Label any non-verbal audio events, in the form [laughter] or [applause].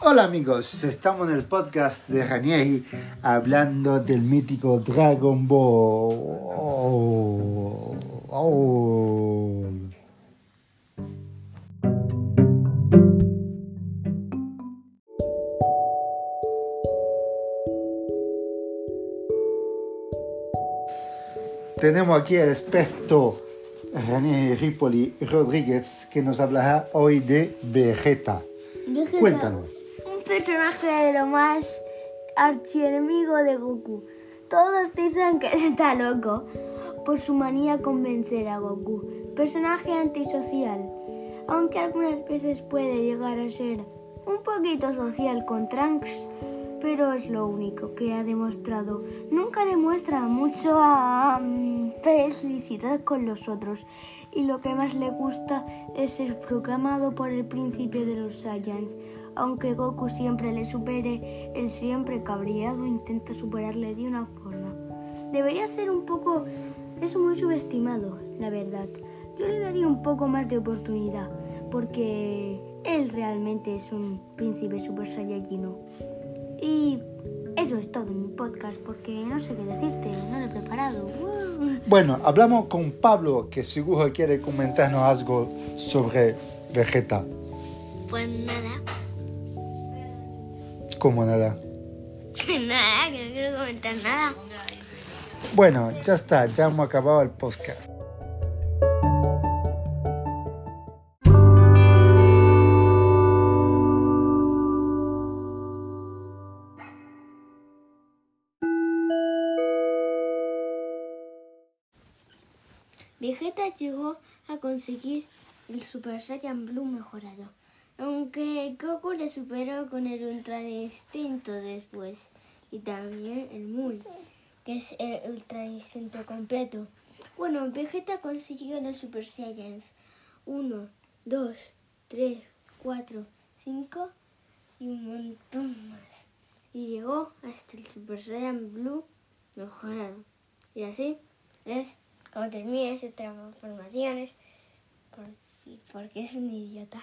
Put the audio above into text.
Hola amigos, estamos en el podcast de Ranieri hablando del mítico Dragon Ball. Tenemos aquí el experto René Ripoli Rodríguez que nos hablará hoy de Vegeta. Vegeta, Cuéntanos. Un personaje de lo más archienemigo de Goku. Todos dicen que [laughs] está loco por su manía con vencer a Goku. Personaje antisocial, aunque algunas veces puede llegar a ser un poquito social con Trunks, pero es lo único que ha demostrado. Nunca demuestra mucho felicidad con los otros y lo que más le gusta es ser proclamado por el príncipe de los Saiyans. Aunque Goku siempre le supere, él siempre cabreado intenta superarle de una forma. Debería ser un poco... es muy subestimado, la verdad. Yo le daría un poco más de oportunidad, porque él realmente es un príncipe super saiyajino. Y eso es todo en mi podcast, porque no sé qué decirte, no lo he preparado. Bueno, hablamos con Pablo que seguro quiere comentarnos algo sobre Vegeta. Pues nada, Como nada. [laughs] nada, que no quiero comentar nada. Bueno, ya está, ya hemos acabado el podcast. Vegeta llegó a conseguir el Super Saiyan Blue mejorado, aunque Goku le superó con el Ultra Instinto después, y también el Muy, que es el Ultra Instinto completo. Bueno, Vegeta consiguió los Super Saiyans 1, 2, 3, 4, 5 y un montón más. Y llegó hasta el Super Saiyan Blue mejorado. Y así es como termina sus transformaciones por- porque es un idiota.